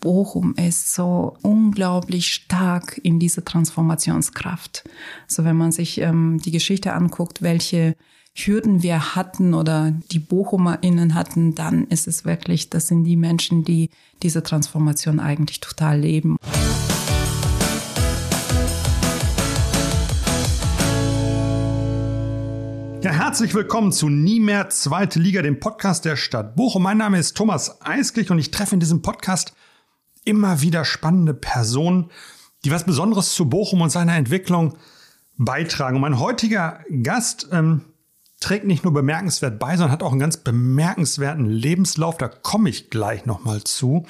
Bochum ist so unglaublich stark in dieser Transformationskraft. So wenn man sich ähm, die Geschichte anguckt, welche Hürden wir hatten oder die BochumerInnen hatten, dann ist es wirklich, das sind die Menschen, die diese Transformation eigentlich total leben. Ja, herzlich willkommen zu Nie mehr Zweite Liga, dem Podcast der Stadt Bochum. Mein Name ist Thomas Eisklich und ich treffe in diesem Podcast immer wieder spannende Personen, die was Besonderes zu Bochum und seiner Entwicklung beitragen. Und mein heutiger Gast ähm, trägt nicht nur bemerkenswert bei, sondern hat auch einen ganz bemerkenswerten Lebenslauf. Da komme ich gleich nochmal zu.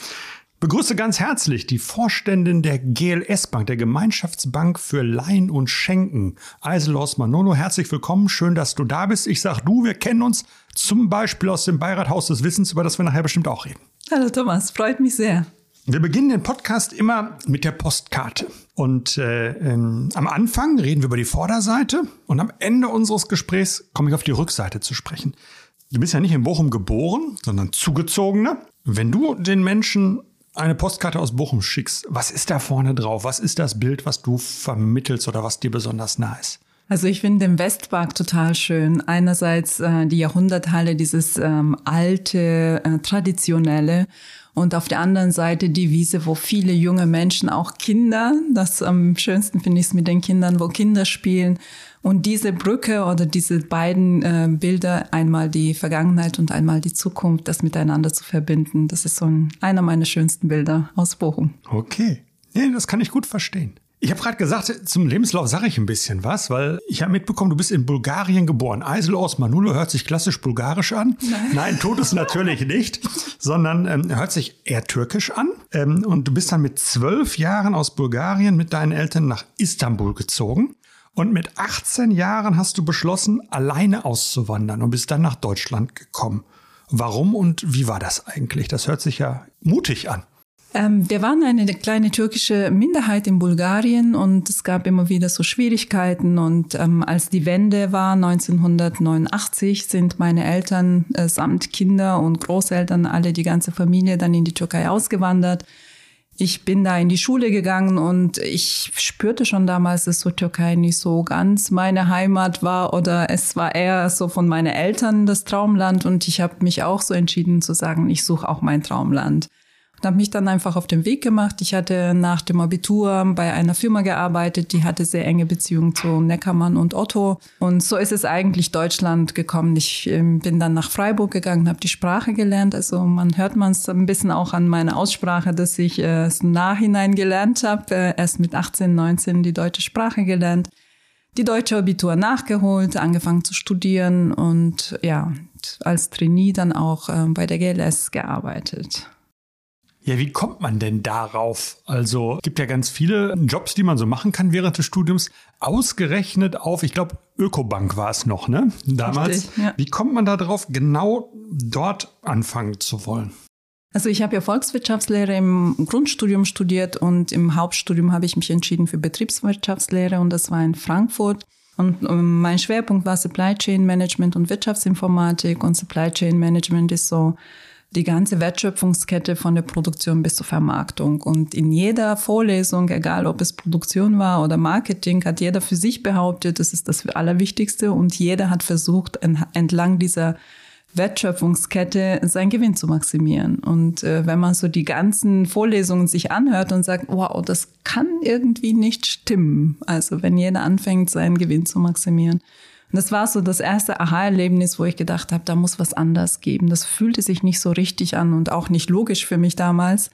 Begrüße ganz herzlich die Vorständin der GLS Bank, der Gemeinschaftsbank für Leihen und Schenken, Eiselos Manolo. Herzlich willkommen, schön, dass du da bist. Ich sag du, wir kennen uns zum Beispiel aus dem Beirathaus des Wissens, über das wir nachher bestimmt auch reden. Hallo Thomas, freut mich sehr. Wir beginnen den Podcast immer mit der Postkarte. Und äh, ähm, am Anfang reden wir über die Vorderseite und am Ende unseres Gesprächs komme ich auf die Rückseite zu sprechen. Du bist ja nicht in Bochum geboren, sondern zugezogener. Wenn du den Menschen eine Postkarte aus Bochum schickst, was ist da vorne drauf? Was ist das Bild, was du vermittelst oder was dir besonders nah ist? Also ich finde den Westpark total schön. Einerseits äh, die Jahrhunderthalle, dieses ähm, alte, äh, traditionelle und auf der anderen Seite die Wiese, wo viele junge Menschen, auch Kinder, das am schönsten finde ich es mit den Kindern, wo Kinder spielen, und diese Brücke oder diese beiden äh, Bilder, einmal die Vergangenheit und einmal die Zukunft, das miteinander zu verbinden, das ist so ein, einer meiner schönsten Bilder aus Bochum. Okay. Nee, das kann ich gut verstehen. Ich habe gerade gesagt, zum Lebenslauf sage ich ein bisschen was, weil ich habe mitbekommen, du bist in Bulgarien geboren. Eisel aus Manulo hört sich klassisch bulgarisch an. Nein, Nein tut es natürlich nicht, sondern ähm, hört sich eher türkisch an. Ähm, und du bist dann mit zwölf Jahren aus Bulgarien mit deinen Eltern nach Istanbul gezogen. Und mit 18 Jahren hast du beschlossen, alleine auszuwandern und bist dann nach Deutschland gekommen. Warum und wie war das eigentlich? Das hört sich ja mutig an. Ähm, wir waren eine kleine türkische Minderheit in Bulgarien und es gab immer wieder so Schwierigkeiten. Und ähm, als die Wende war, 1989, sind meine Eltern äh, samt Kinder und Großeltern, alle die ganze Familie, dann in die Türkei ausgewandert. Ich bin da in die Schule gegangen und ich spürte schon damals, dass so Türkei nicht so ganz meine Heimat war oder es war eher so von meinen Eltern das Traumland und ich habe mich auch so entschieden zu sagen, ich suche auch mein Traumland und habe mich dann einfach auf den Weg gemacht. Ich hatte nach dem Abitur bei einer Firma gearbeitet, die hatte sehr enge Beziehungen zu Neckermann und Otto. Und so ist es eigentlich Deutschland gekommen. Ich ähm, bin dann nach Freiburg gegangen, habe die Sprache gelernt. Also man hört man es ein bisschen auch an meiner Aussprache, dass ich es im Nachhinein gelernt habe. Äh, erst mit 18, 19 die deutsche Sprache gelernt die deutsche Abitur nachgeholt, angefangen zu studieren und ja, als Trainee dann auch äh, bei der GLS gearbeitet. Ja, wie kommt man denn darauf? Also gibt ja ganz viele Jobs, die man so machen kann während des Studiums. Ausgerechnet auf, ich glaube, Ökobank war es noch, ne? Damals. Richtig, ja. Wie kommt man da drauf, genau dort anfangen zu wollen? Also ich habe ja Volkswirtschaftslehre im Grundstudium studiert und im Hauptstudium habe ich mich entschieden für Betriebswirtschaftslehre und das war in Frankfurt. Und ähm, mein Schwerpunkt war Supply Chain Management und Wirtschaftsinformatik und Supply Chain Management ist so die ganze Wertschöpfungskette von der Produktion bis zur Vermarktung. Und in jeder Vorlesung, egal ob es Produktion war oder Marketing, hat jeder für sich behauptet, das ist das Allerwichtigste. Und jeder hat versucht, entlang dieser Wertschöpfungskette seinen Gewinn zu maximieren. Und äh, wenn man so die ganzen Vorlesungen sich anhört und sagt, wow, das kann irgendwie nicht stimmen. Also wenn jeder anfängt, seinen Gewinn zu maximieren. Und das war so das erste Aha-Erlebnis, wo ich gedacht habe, da muss was anders geben. Das fühlte sich nicht so richtig an und auch nicht logisch für mich damals.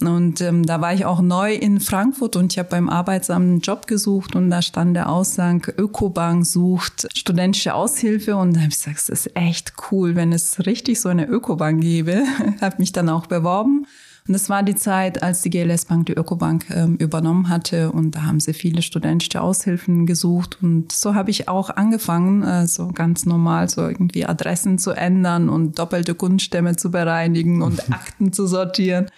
Und ähm, da war ich auch neu in Frankfurt und ich habe beim Arbeitsamt einen Job gesucht und da stand der Aussang, Ökobank sucht studentische Aushilfe und da habe ich gesagt, das ist echt cool, wenn es richtig so eine Ökobank gäbe. habe mich dann auch beworben und das war die Zeit, als die GLS Bank die Ökobank ähm, übernommen hatte. Und da haben sie viele studentische Aushilfen gesucht. Und so habe ich auch angefangen, äh, so ganz normal so irgendwie Adressen zu ändern und doppelte Kundenstämme zu bereinigen und Akten zu sortieren.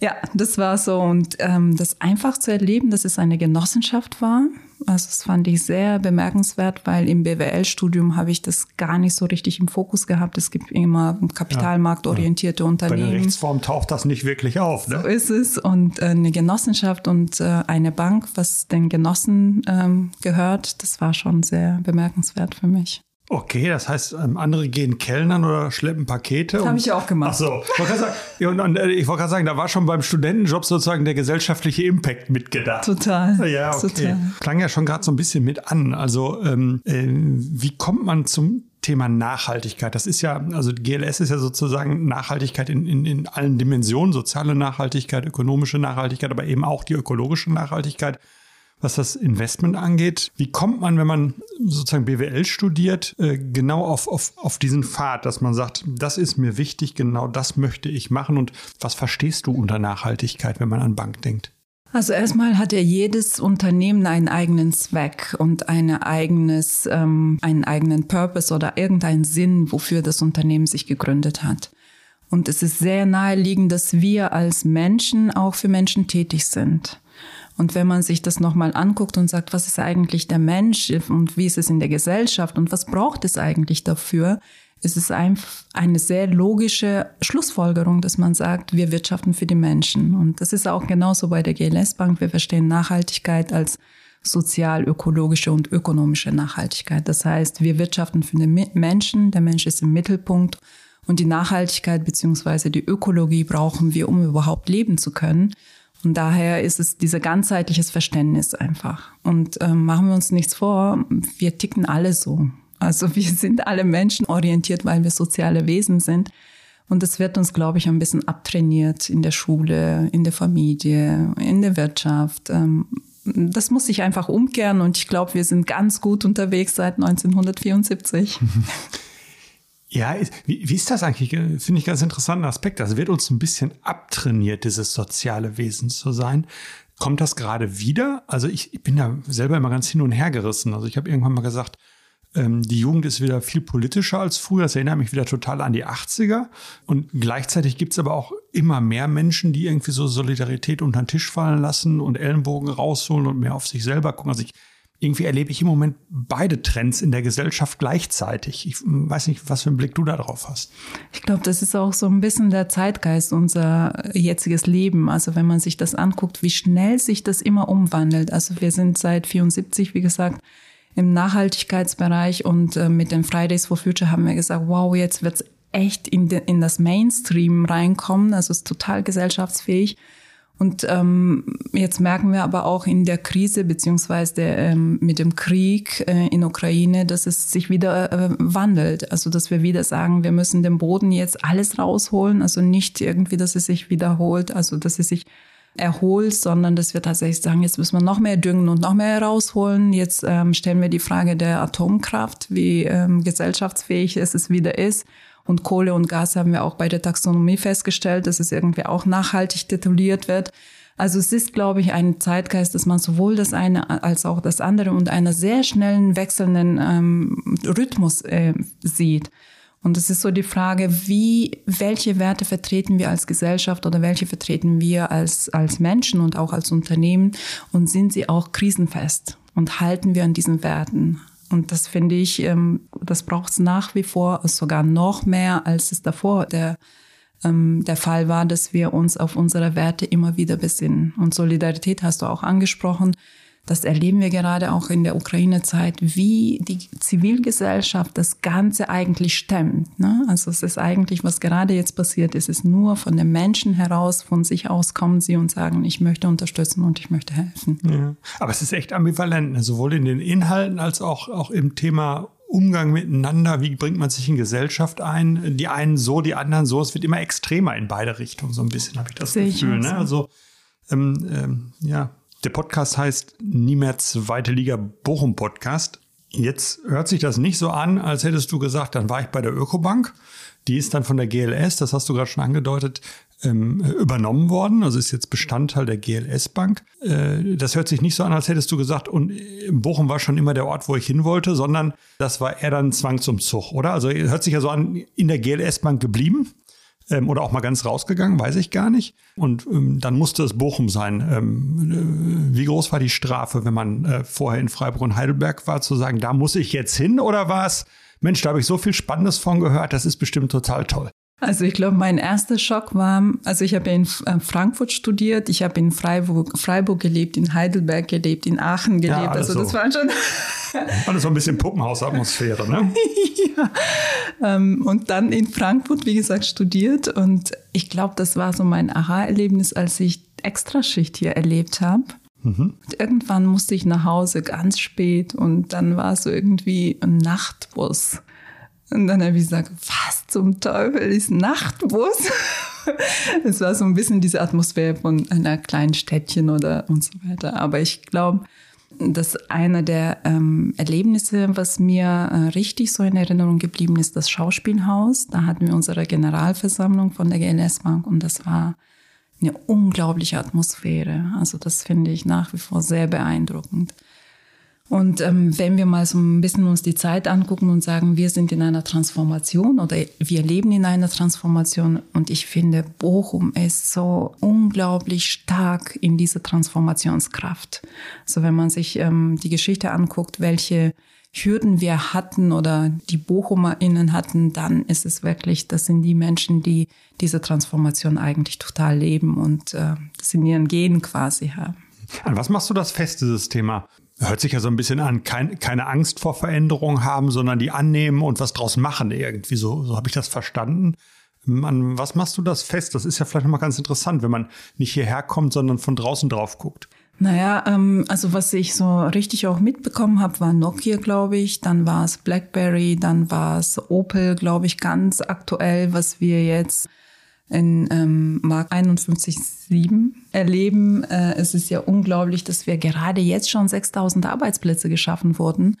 Ja, das war so. Und ähm, das einfach zu erleben, dass es eine Genossenschaft war, Also das fand ich sehr bemerkenswert, weil im BWL-Studium habe ich das gar nicht so richtig im Fokus gehabt. Es gibt immer kapitalmarktorientierte ja. Unternehmen. Bei der Rechtsform taucht das nicht wirklich auf. Ne? So ist es. Und äh, eine Genossenschaft und äh, eine Bank, was den Genossen ähm, gehört, das war schon sehr bemerkenswert für mich. Okay, das heißt, ähm, andere gehen Kellnern oder schleppen Pakete. Das habe ich auch gemacht. Ach so, ich wollte gerade sagen, sagen, da war schon beim Studentenjob sozusagen der gesellschaftliche Impact mitgedacht. Total. Ja, okay. Total. Klang ja schon gerade so ein bisschen mit an. Also, ähm, äh, wie kommt man zum Thema Nachhaltigkeit? Das ist ja, also GLS ist ja sozusagen Nachhaltigkeit in, in, in allen Dimensionen, soziale Nachhaltigkeit, ökonomische Nachhaltigkeit, aber eben auch die ökologische Nachhaltigkeit was das Investment angeht. Wie kommt man, wenn man sozusagen BWL studiert, äh, genau auf, auf, auf diesen Pfad, dass man sagt, das ist mir wichtig, genau das möchte ich machen und was verstehst du unter Nachhaltigkeit, wenn man an Bank denkt? Also erstmal hat ja jedes Unternehmen einen eigenen Zweck und eine eigenes, ähm, einen eigenen Purpose oder irgendeinen Sinn, wofür das Unternehmen sich gegründet hat. Und es ist sehr naheliegend, dass wir als Menschen auch für Menschen tätig sind. Und wenn man sich das nochmal anguckt und sagt, was ist eigentlich der Mensch und wie ist es in der Gesellschaft und was braucht es eigentlich dafür, ist es einfach eine sehr logische Schlussfolgerung, dass man sagt, wir wirtschaften für die Menschen. Und das ist auch genauso bei der GLS Bank. Wir verstehen Nachhaltigkeit als sozial-ökologische und ökonomische Nachhaltigkeit. Das heißt, wir wirtschaften für den Menschen, der Mensch ist im Mittelpunkt und die Nachhaltigkeit beziehungsweise die Ökologie brauchen wir, um überhaupt leben zu können. Und daher ist es dieser ganzheitliches Verständnis einfach. Und äh, machen wir uns nichts vor, wir ticken alle so. Also wir sind alle menschenorientiert, weil wir soziale Wesen sind. Und das wird uns, glaube ich, ein bisschen abtrainiert in der Schule, in der Familie, in der Wirtschaft. Ähm, das muss sich einfach umkehren und ich glaube, wir sind ganz gut unterwegs seit 1974. Ja, wie, wie ist das eigentlich? Finde ich ganz interessanten Aspekt. Das wird uns ein bisschen abtrainiert, dieses soziale Wesen zu sein. Kommt das gerade wieder? Also ich, ich bin da selber immer ganz hin und her gerissen. Also ich habe irgendwann mal gesagt, ähm, die Jugend ist wieder viel politischer als früher. Das erinnert mich wieder total an die 80er. Und gleichzeitig gibt es aber auch immer mehr Menschen, die irgendwie so Solidarität unter den Tisch fallen lassen und Ellenbogen rausholen und mehr auf sich selber gucken. Also ich irgendwie erlebe ich im Moment beide Trends in der Gesellschaft gleichzeitig. Ich weiß nicht, was für einen Blick du da drauf hast. Ich glaube, das ist auch so ein bisschen der Zeitgeist, unser jetziges Leben. Also wenn man sich das anguckt, wie schnell sich das immer umwandelt. Also wir sind seit 74, wie gesagt, im Nachhaltigkeitsbereich und äh, mit den Fridays for Future haben wir gesagt, wow, jetzt wird's echt in, de, in das Mainstream reinkommen. Also es ist total gesellschaftsfähig. Und ähm, jetzt merken wir aber auch in der Krise beziehungsweise der, ähm, mit dem Krieg äh, in Ukraine, dass es sich wieder äh, wandelt. Also dass wir wieder sagen, wir müssen den Boden jetzt alles rausholen. Also nicht irgendwie, dass es sich wiederholt, also dass es sich erholt, sondern dass wir tatsächlich sagen, jetzt müssen wir noch mehr düngen und noch mehr rausholen. Jetzt ähm, stellen wir die Frage der Atomkraft, wie ähm, gesellschaftsfähig es es wieder ist. Und Kohle und Gas haben wir auch bei der Taxonomie festgestellt, dass es irgendwie auch nachhaltig tituliert wird. Also es ist, glaube ich, ein Zeitgeist, dass man sowohl das eine als auch das andere und einer sehr schnellen wechselnden ähm, Rhythmus äh, sieht. Und es ist so die Frage, wie, welche Werte vertreten wir als Gesellschaft oder welche vertreten wir als, als Menschen und auch als Unternehmen und sind sie auch krisenfest und halten wir an diesen Werten? Und das finde ich, ähm, das braucht es nach wie vor sogar noch mehr, als es davor der, ähm, der Fall war, dass wir uns auf unsere Werte immer wieder besinnen. Und Solidarität hast du auch angesprochen. Das erleben wir gerade auch in der Ukraine-Zeit, wie die Zivilgesellschaft das Ganze eigentlich stemmt. Ne? Also es ist eigentlich, was gerade jetzt passiert, ist es nur von den Menschen heraus, von sich aus kommen sie und sagen, ich möchte unterstützen und ich möchte helfen. Ja. Aber es ist echt ambivalent, ne? sowohl in den Inhalten als auch, auch im Thema Umgang miteinander, wie bringt man sich in Gesellschaft ein? Die einen so, die anderen so. Es wird immer extremer in beide Richtungen, so ein bisschen habe ich das Sehe Gefühl. Ne? Also ähm, ähm, ja, der Podcast heißt Nie mehr zweite Liga Bochum Podcast. Jetzt hört sich das nicht so an, als hättest du gesagt, dann war ich bei der Ökobank. Die ist dann von der GLS, das hast du gerade schon angedeutet, ähm, übernommen worden. Also ist jetzt Bestandteil der GLS Bank. Äh, das hört sich nicht so an, als hättest du gesagt, und Bochum war schon immer der Ort, wo ich hin wollte, sondern das war eher dann Zwangsumzug, oder? Also hört sich ja so an, in der GLS Bank geblieben. Ähm, oder auch mal ganz rausgegangen, weiß ich gar nicht. Und ähm, dann musste es Bochum sein. Ähm, äh, wie groß war die Strafe, wenn man äh, vorher in Freiburg und Heidelberg war, zu sagen, da muss ich jetzt hin oder war es, Mensch, da habe ich so viel Spannendes von gehört, das ist bestimmt total toll. Also ich glaube, mein erster Schock war, also ich habe in äh, Frankfurt studiert, ich habe in Freiburg, Freiburg gelebt, in Heidelberg gelebt, in Aachen gelebt. Ja, also das so. war schon alles so ein bisschen Puppenhausatmosphäre, ne? ja. Ähm, und dann in Frankfurt, wie gesagt, studiert und ich glaube, das war so mein Aha-Erlebnis, als ich Extraschicht hier erlebt habe. Mhm. Irgendwann musste ich nach Hause ganz spät und dann war es so irgendwie ein Nachtbus. Und dann habe ich gesagt, was zum Teufel ist Nachtbus? es war so ein bisschen diese Atmosphäre von einer kleinen Städtchen oder und so weiter. Aber ich glaube, dass einer der ähm, Erlebnisse, was mir äh, richtig so in Erinnerung geblieben ist, das Schauspielhaus. Da hatten wir unsere Generalversammlung von der GLS Bank und das war eine unglaubliche Atmosphäre. Also das finde ich nach wie vor sehr beeindruckend. Und ähm, wenn wir mal so ein bisschen uns die Zeit angucken und sagen, wir sind in einer Transformation oder wir leben in einer Transformation und ich finde, Bochum ist so unglaublich stark in dieser Transformationskraft. So wenn man sich ähm, die Geschichte anguckt, welche Hürden wir hatten oder die BochumerInnen hatten, dann ist es wirklich, das sind die Menschen, die diese Transformation eigentlich total leben und äh, das in ihren Genen quasi haben. An was machst du das fest, dieses Thema Hört sich ja so ein bisschen an, kein, keine Angst vor Veränderung haben, sondern die annehmen und was draus machen irgendwie. So, so habe ich das verstanden. An was machst du das fest? Das ist ja vielleicht nochmal ganz interessant, wenn man nicht hierher kommt, sondern von draußen drauf guckt. Naja, ähm, also was ich so richtig auch mitbekommen habe, war Nokia, glaube ich. Dann war es BlackBerry, dann war es Opel, glaube ich, ganz aktuell, was wir jetzt in ähm, Mark 51.7 erleben. Äh, es ist ja unglaublich, dass wir gerade jetzt schon 6000 Arbeitsplätze geschaffen wurden.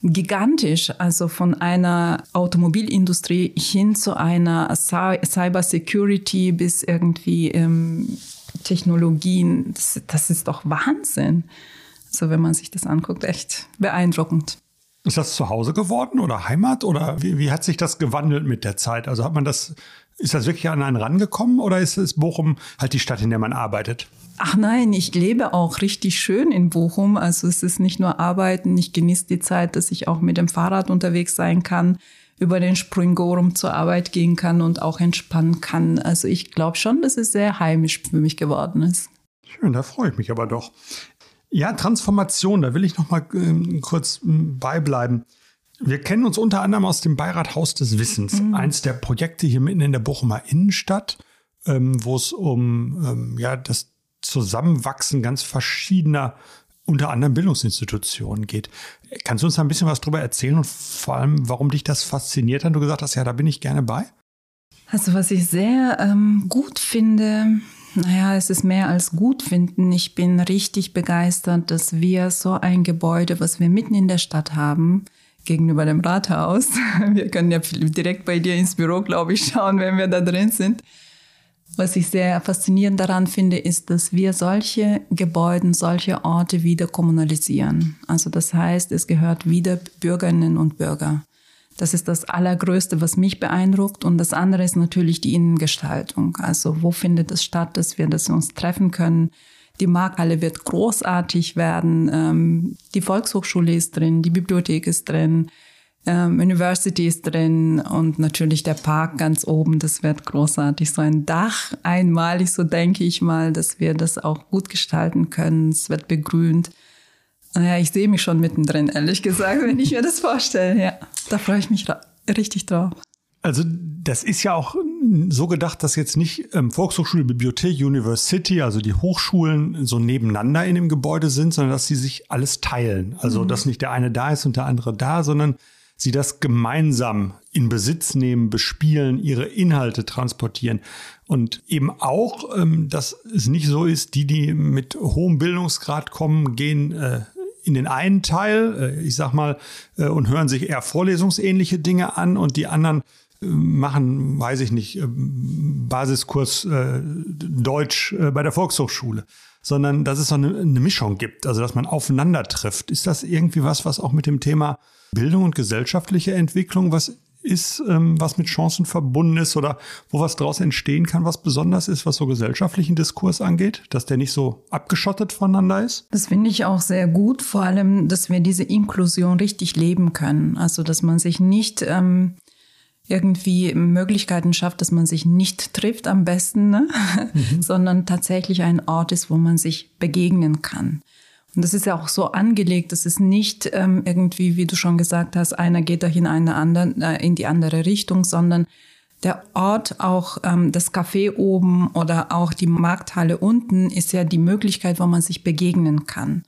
Gigantisch, also von einer Automobilindustrie hin zu einer Cyber Security bis irgendwie ähm, Technologien. Das, das ist doch Wahnsinn. So, wenn man sich das anguckt, echt beeindruckend. Ist das zu Hause geworden oder Heimat oder wie, wie hat sich das gewandelt mit der Zeit? Also hat man das ist das wirklich an einen rangekommen oder ist es Bochum halt die Stadt, in der man arbeitet? Ach nein, ich lebe auch richtig schön in Bochum. Also es ist nicht nur Arbeiten, ich genieße die Zeit, dass ich auch mit dem Fahrrad unterwegs sein kann, über den Springorum zur Arbeit gehen kann und auch entspannen kann. Also ich glaube schon, dass es sehr heimisch für mich geworden ist. Schön, da freue ich mich aber doch. Ja, Transformation, da will ich noch mal äh, kurz äh, beibleiben. Wir kennen uns unter anderem aus dem Beirat Haus des Wissens, mhm. eins der Projekte hier mitten in der Bochumer Innenstadt, ähm, wo es um ähm, ja, das Zusammenwachsen ganz verschiedener, unter anderem Bildungsinstitutionen geht. Kannst du uns da ein bisschen was drüber erzählen und vor allem, warum dich das fasziniert hat? Du gesagt hast, ja, da bin ich gerne bei. Also was ich sehr ähm, gut finde, naja, es ist mehr als gut finden. Ich bin richtig begeistert, dass wir so ein Gebäude, was wir mitten in der Stadt haben, gegenüber dem Rathaus. Wir können ja direkt bei dir ins Büro, glaube ich, schauen, wenn wir da drin sind. Was ich sehr faszinierend daran finde, ist, dass wir solche Gebäude, solche Orte wieder kommunalisieren. Also das heißt, es gehört wieder Bürgerinnen und Bürger. Das ist das Allergrößte, was mich beeindruckt. Und das andere ist natürlich die Innengestaltung. Also wo findet es statt, dass wir das uns treffen können, die Markthalle wird großartig werden. Ähm, die Volkshochschule ist drin, die Bibliothek ist drin, ähm, University ist drin und natürlich der Park ganz oben. Das wird großartig. So ein Dach einmalig, so denke ich mal, dass wir das auch gut gestalten können. Es wird begrünt. Naja, ich sehe mich schon mittendrin, ehrlich gesagt, wenn ich mir das vorstelle. Ja, da freue ich mich richtig drauf. Also das ist ja auch so gedacht, dass jetzt nicht ähm, Volkshochschule, Bibliothek, University, also die Hochschulen so nebeneinander in dem Gebäude sind, sondern dass sie sich alles teilen. Also mhm. dass nicht der eine da ist und der andere da, sondern sie das gemeinsam in Besitz nehmen, bespielen, ihre Inhalte transportieren. Und eben auch, ähm, dass es nicht so ist, die, die mit hohem Bildungsgrad kommen, gehen äh, in den einen Teil, äh, ich sag mal, äh, und hören sich eher vorlesungsähnliche Dinge an und die anderen machen, weiß ich nicht, ähm, Basiskurs äh, Deutsch äh, bei der Volkshochschule, sondern dass es so eine Mischung gibt, also dass man aufeinander trifft. Ist das irgendwie was, was auch mit dem Thema Bildung und gesellschaftliche Entwicklung was ist, ähm, was mit Chancen verbunden ist oder wo was daraus entstehen kann, was besonders ist, was so gesellschaftlichen Diskurs angeht, dass der nicht so abgeschottet voneinander ist? Das finde ich auch sehr gut, vor allem, dass wir diese Inklusion richtig leben können. Also, dass man sich nicht ähm, irgendwie Möglichkeiten schafft, dass man sich nicht trifft am besten, ne? Mhm. sondern tatsächlich ein Ort ist, wo man sich begegnen kann. Und das ist ja auch so angelegt, dass es nicht ähm, irgendwie, wie du schon gesagt hast, einer geht doch in eine andere, äh, in die andere Richtung, sondern der Ort, auch ähm, das Café oben oder auch die Markthalle unten, ist ja die Möglichkeit, wo man sich begegnen kann.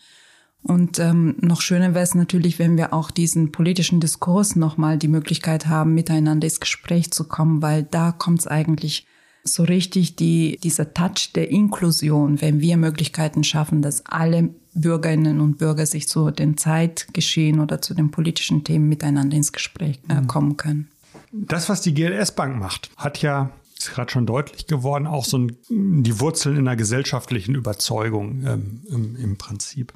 Und ähm, noch schöner wäre es natürlich, wenn wir auch diesen politischen Diskurs nochmal die Möglichkeit haben, miteinander ins Gespräch zu kommen, weil da kommt es eigentlich so richtig die, dieser Touch der Inklusion, wenn wir Möglichkeiten schaffen, dass alle Bürgerinnen und Bürger sich zu den Zeitgeschehen oder zu den politischen Themen miteinander ins Gespräch äh, mhm. kommen können. Das, was die GLS Bank macht, hat ja ist gerade schon deutlich geworden, auch so ein, die Wurzeln in einer gesellschaftlichen Überzeugung ähm, im, im, Prinzip.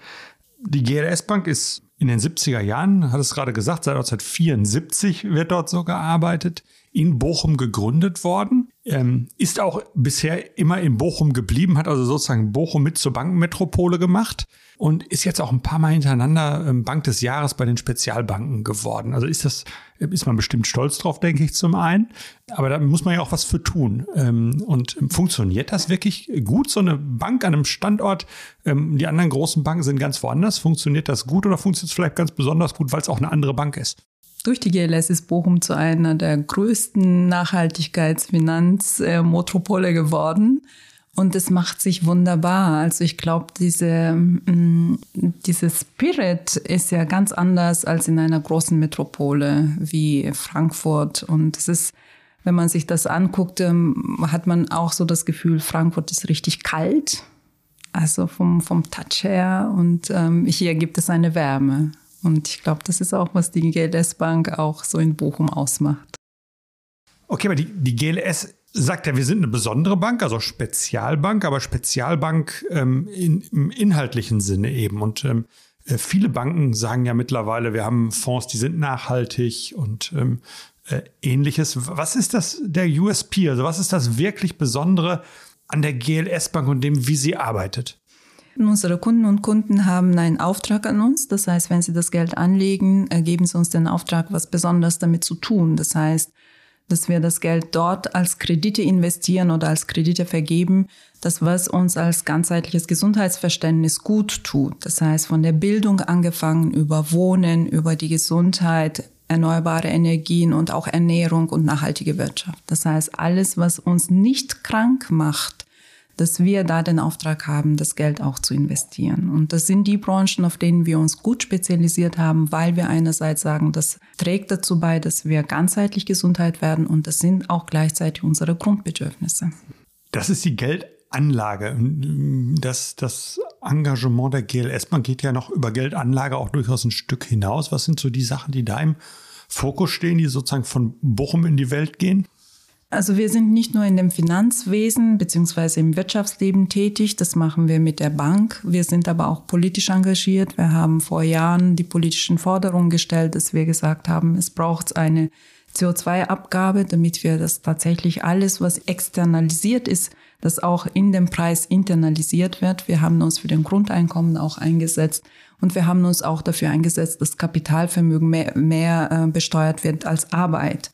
Die GLS Bank ist in den 70er Jahren, hat es gerade gesagt, seit 1974 wird dort so gearbeitet, in Bochum gegründet worden ähm, ist auch bisher immer in Bochum geblieben, hat also sozusagen Bochum mit zur Bankenmetropole gemacht und ist jetzt auch ein paar Mal hintereinander ähm, Bank des Jahres bei den Spezialbanken geworden. Also ist das, ist man bestimmt stolz drauf, denke ich zum einen. Aber da muss man ja auch was für tun. Ähm, und funktioniert das wirklich gut, so eine Bank an einem Standort? Ähm, die anderen großen Banken sind ganz woanders. Funktioniert das gut oder funktioniert es vielleicht ganz besonders gut, weil es auch eine andere Bank ist? Durch die GLS ist Bochum zu einer der größten Nachhaltigkeitsfinanzmetropole geworden. Und es macht sich wunderbar. Also ich glaube, diese, mm, diese Spirit ist ja ganz anders als in einer großen Metropole wie Frankfurt. Und es ist, wenn man sich das anguckt, ähm, hat man auch so das Gefühl, Frankfurt ist richtig kalt. Also vom, vom Touch her. Und ähm, hier gibt es eine Wärme. Und ich glaube, das ist auch, was die GLS Bank auch so in Bochum ausmacht. Okay, aber die, die GLS sagt ja, wir sind eine besondere Bank, also Spezialbank, aber Spezialbank ähm, in, im inhaltlichen Sinne eben. Und ähm, äh, viele Banken sagen ja mittlerweile, wir haben Fonds, die sind nachhaltig und ähm, äh, ähnliches. Was ist das der USP? Also was ist das wirklich Besondere an der GLS Bank und dem, wie sie arbeitet? Unsere Kunden und Kunden haben einen Auftrag an uns. Das heißt, wenn sie das Geld anlegen, geben sie uns den Auftrag, was besonders damit zu tun. Das heißt, dass wir das Geld dort als Kredite investieren oder als Kredite vergeben, das was uns als ganzheitliches Gesundheitsverständnis gut tut. Das heißt, von der Bildung angefangen über Wohnen, über die Gesundheit, erneuerbare Energien und auch Ernährung und nachhaltige Wirtschaft. Das heißt, alles, was uns nicht krank macht, dass wir da den Auftrag haben, das Geld auch zu investieren. Und das sind die Branchen, auf denen wir uns gut spezialisiert haben, weil wir einerseits sagen, das trägt dazu bei, dass wir ganzheitlich Gesundheit werden und das sind auch gleichzeitig unsere Grundbedürfnisse. Das ist die Geldanlage. Das, das Engagement der GLS, man geht ja noch über Geldanlage auch durchaus ein Stück hinaus. Was sind so die Sachen, die da im Fokus stehen, die sozusagen von Bochum in die Welt gehen? Also wir sind nicht nur in dem Finanzwesen beziehungsweise im Wirtschaftsleben tätig, das machen wir mit der Bank. Wir sind aber auch politisch engagiert. Wir haben vor Jahren die politischen Forderungen gestellt, dass wir gesagt haben, es braucht eine CO2-Abgabe, damit wir das tatsächlich alles, was externalisiert ist, das auch in dem Preis internalisiert wird. Wir haben uns für den Grundeinkommen auch eingesetzt und wir haben uns auch dafür eingesetzt, dass Kapitalvermögen mehr, mehr äh, besteuert wird als Arbeit.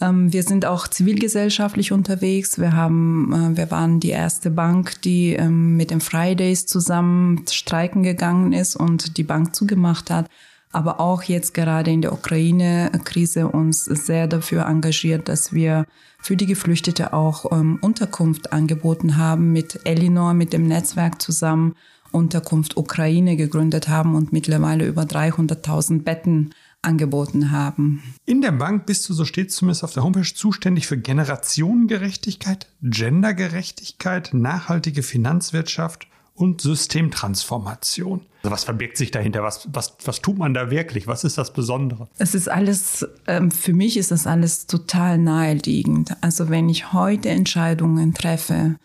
Ähm, wir sind auch zivilgesellschaftlich unterwegs. Wir haben, äh, wir waren die erste Bank, die ähm, mit den Fridays zusammen streiken gegangen ist und die Bank zugemacht hat. Aber auch jetzt gerade in der Ukraine-Krise uns sehr dafür engagiert, dass wir für die Geflüchtete auch ähm, Unterkunft angeboten haben, mit Elinor, mit dem Netzwerk zusammen Unterkunft Ukraine gegründet haben und mittlerweile über 300.000 Betten angeboten haben. In der Bank bist du, so steht zumindest auf der Homepage, zuständig für Generationengerechtigkeit, Gendergerechtigkeit, nachhaltige Finanzwirtschaft und Systemtransformation. Also was verbirgt sich dahinter? Was, was, was tut man da wirklich? Was ist das Besondere? Es ist alles, ähm, für mich ist das alles total naheliegend. Also wenn ich heute Entscheidungen treffe,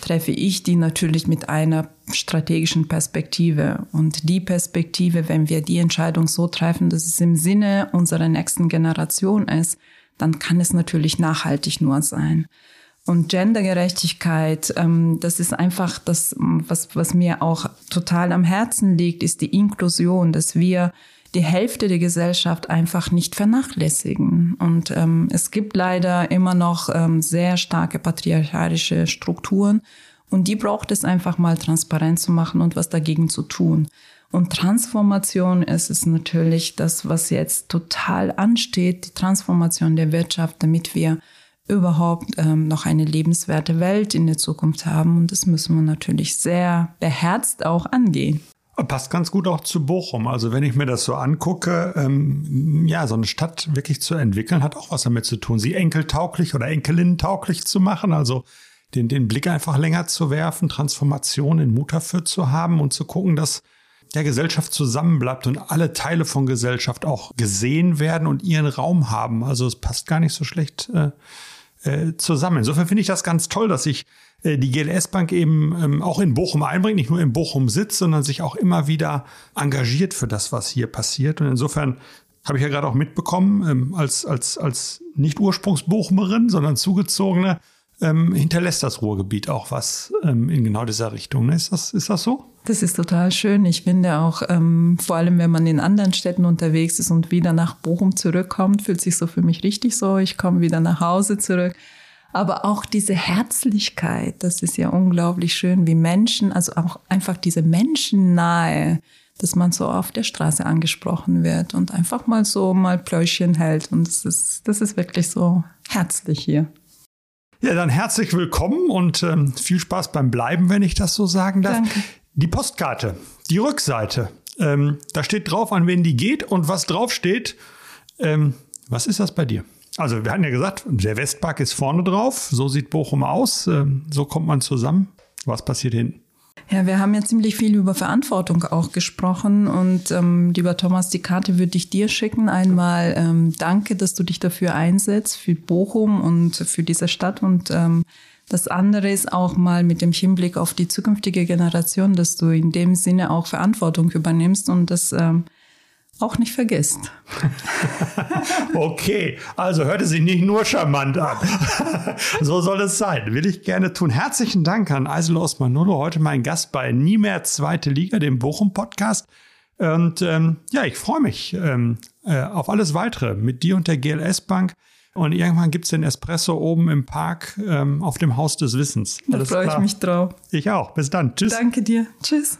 treffe ich die natürlich mit einer strategischen Perspektive. Und die Perspektive, wenn wir die Entscheidung so treffen, dass es im Sinne unserer nächsten Generation ist, dann kann es natürlich nachhaltig nur sein. Und Gendergerechtigkeit, ähm, das ist einfach das, was, was mir auch total am Herzen liegt, ist die Inklusion, dass wir die Hälfte der Gesellschaft einfach nicht vernachlässigen. Und ähm, es gibt leider immer noch ähm, sehr starke patriarchalische Strukturen und die braucht es einfach mal transparent zu machen und was dagegen zu tun. Und Transformation ist es natürlich das, was jetzt total ansteht, die Transformation der Wirtschaft, damit wir überhaupt ähm, noch eine lebenswerte Welt in der Zukunft haben. Und das müssen wir natürlich sehr beherzt auch angehen. Passt ganz gut auch zu Bochum. Also wenn ich mir das so angucke, ähm, ja, so eine Stadt wirklich zu entwickeln, hat auch was damit zu tun, sie enkeltauglich oder enkelinnentauglich zu machen. Also den, den Blick einfach länger zu werfen, Transformation in Mut dafür zu haben und zu gucken, dass der Gesellschaft zusammenbleibt und alle Teile von Gesellschaft auch gesehen werden und ihren Raum haben. Also es passt gar nicht so schlecht äh, äh, zusammen. Insofern finde ich das ganz toll, dass sich äh, die GLS Bank eben ähm, auch in Bochum einbringt, nicht nur in Bochum sitzt, sondern sich auch immer wieder engagiert für das, was hier passiert. Und insofern habe ich ja gerade auch mitbekommen, ähm, als, als, als nicht Ursprungs-Bochumerin, sondern zugezogene, ähm, hinterlässt das Ruhrgebiet auch was ähm, in genau dieser Richtung. Ne? Ist, das, ist das so? Das ist total schön. Ich finde auch, ähm, vor allem wenn man in anderen Städten unterwegs ist und wieder nach Bochum zurückkommt, fühlt sich so für mich richtig so. Ich komme wieder nach Hause zurück. Aber auch diese Herzlichkeit, das ist ja unglaublich schön, wie Menschen, also auch einfach diese Menschennahe, dass man so auf der Straße angesprochen wird und einfach mal so mal Pläuschen hält. Und das ist, das ist wirklich so herzlich hier. Ja, dann herzlich willkommen und ähm, viel Spaß beim Bleiben, wenn ich das so sagen darf. Danke. Die Postkarte, die Rückseite, ähm, da steht drauf, an wen die geht und was drauf steht. Ähm, was ist das bei dir? Also wir hatten ja gesagt, der Westpark ist vorne drauf, so sieht Bochum aus, ähm, so kommt man zusammen. Was passiert hinten? Ja, wir haben ja ziemlich viel über Verantwortung auch gesprochen und ähm, lieber Thomas, die Karte würde ich dir schicken. Einmal ähm, danke, dass du dich dafür einsetzt, für Bochum und für diese Stadt und ähm, das andere ist auch mal mit dem Hinblick auf die zukünftige Generation, dass du in dem Sinne auch Verantwortung übernimmst und das ähm, auch nicht vergisst. okay, also hörte sich nicht nur charmant an. so soll es sein. Will ich gerne tun. Herzlichen Dank an Eisel Osmanolo, heute mein Gast bei Nie mehr Zweite Liga, dem Bochum-Podcast. Und ähm, ja, ich freue mich ähm, äh, auf alles weitere mit dir und der GLS Bank. Und irgendwann gibt es den Espresso oben im Park ähm, auf dem Haus des Wissens. Da freue ich mich drauf. Ich auch. Bis dann. Tschüss. Danke dir. Tschüss.